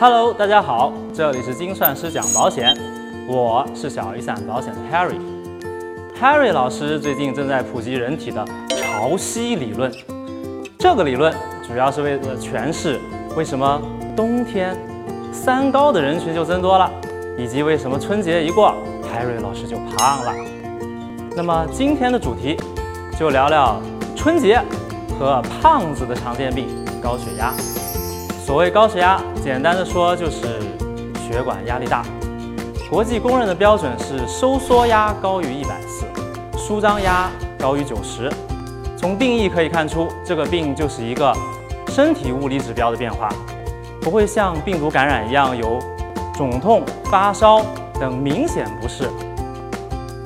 Hello，大家好，这里是精算师讲保险，我是小雨伞保险的 Harry。Harry 老师最近正在普及人体的潮汐理论，这个理论主要是为了诠释为什么冬天三高的人群就增多了，以及为什么春节一过，Harry 老师就胖了。那么今天的主题就聊聊春节和胖子的常见病——高血压。所谓高血压，简单的说就是血管压力大。国际公认的标准是收缩压高于一百四，舒张压高于九十。从定义可以看出，这个病就是一个身体物理指标的变化，不会像病毒感染一样有肿痛、发烧等明显不适，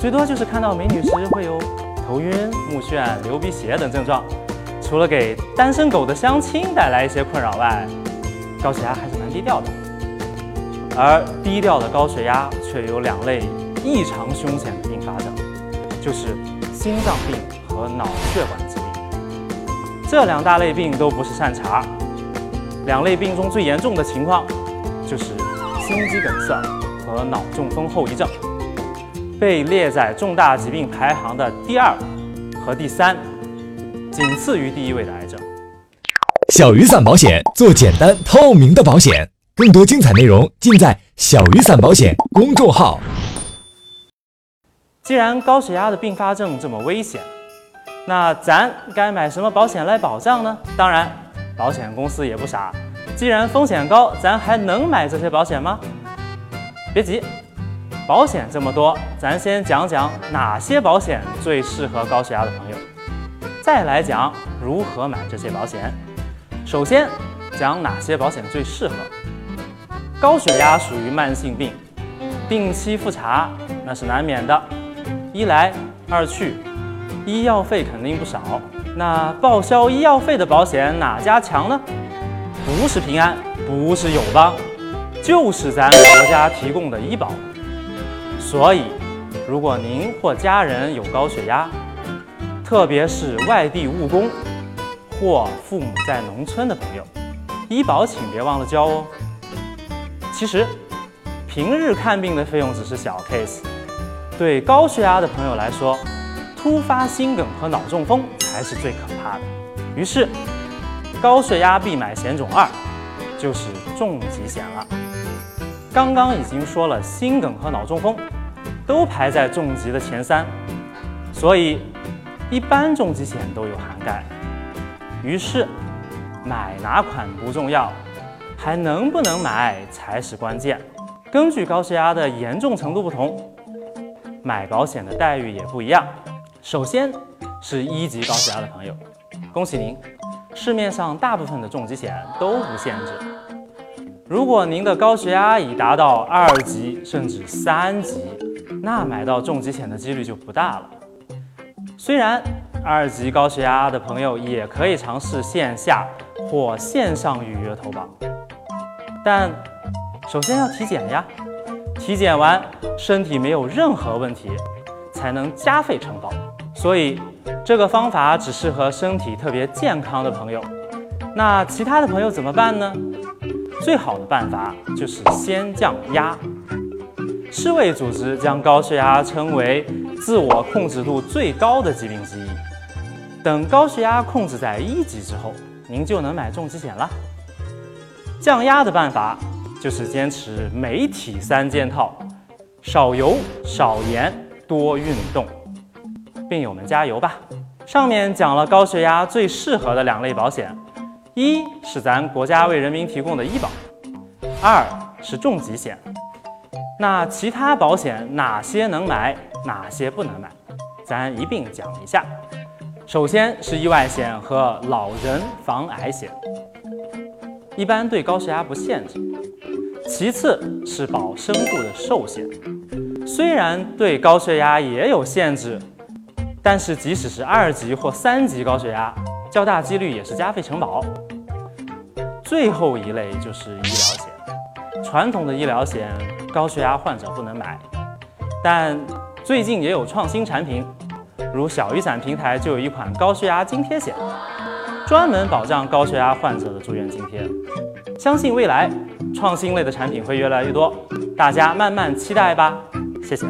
最多就是看到美女时会有头晕、目眩、流鼻血等症状。除了给单身狗的相亲带来一些困扰外，高血压还是蛮低调的，而低调的高血压却有两类异常凶险的并发症，就是心脏病和脑血管疾病。这两大类病都不是善茬。两类病中最严重的情况就是心肌梗塞和脑中风后遗症，被列在重大疾病排行的第二和第三，仅次于第一位的癌。小雨伞保险，做简单透明的保险。更多精彩内容尽在小雨伞保险公众号。既然高血压的并发症这么危险，那咱该买什么保险来保障呢？当然，保险公司也不傻。既然风险高，咱还能买这些保险吗？别急，保险这么多，咱先讲讲哪些保险最适合高血压的朋友，再来讲如何买这些保险。首先讲哪些保险最适合。高血压属于慢性病，定期复查那是难免的。一来二去，医药费肯定不少。那报销医药费的保险哪家强呢？不是平安，不是友邦，就是咱国家提供的医保。所以，如果您或家人有高血压，特别是外地务工。或父母在农村的朋友，医保请别忘了交哦。其实，平日看病的费用只是小 case，对高血压的朋友来说，突发心梗和脑中风才是最可怕的。于是，高血压必买险种二，就是重疾险了。刚刚已经说了，心梗和脑中风都排在重疾的前三，所以一般重疾险都有涵盖。于是，买哪款不重要，还能不能买才是关键。根据高血压的严重程度不同，买保险的待遇也不一样。首先是一级高血压的朋友，恭喜您，市面上大部分的重疾险都不限制。如果您的高血压已达到二级甚至三级，那买到重疾险的几率就不大了。虽然。二级高血压的朋友也可以尝试线下或线上预约投保，但首先要体检呀。体检完身体没有任何问题，才能加费承保。所以这个方法只适合身体特别健康的朋友。那其他的朋友怎么办呢？最好的办法就是先降压。世卫组织将高血压称为自我控制度最高的疾病之一。等高血压控制在一级之后，您就能买重疾险了。降压的办法就是坚持媒体三件套：少油、少盐、多运动。病友们加油吧！上面讲了高血压最适合的两类保险，一是咱国家为人民提供的医保，二是重疾险。那其他保险哪些能买，哪些不能买，咱一并讲一下。首先是意外险和老人防癌险，一般对高血压不限制。其次是保身故的寿险，虽然对高血压也有限制，但是即使是二级或三级高血压，较大几率也是加费承保。最后一类就是医疗险，传统的医疗险高血压患者不能买，但最近也有创新产品。如小雨伞平台就有一款高血压津贴险，专门保障高血压患者的住院津贴。相信未来创新类的产品会越来越多，大家慢慢期待吧。谢谢。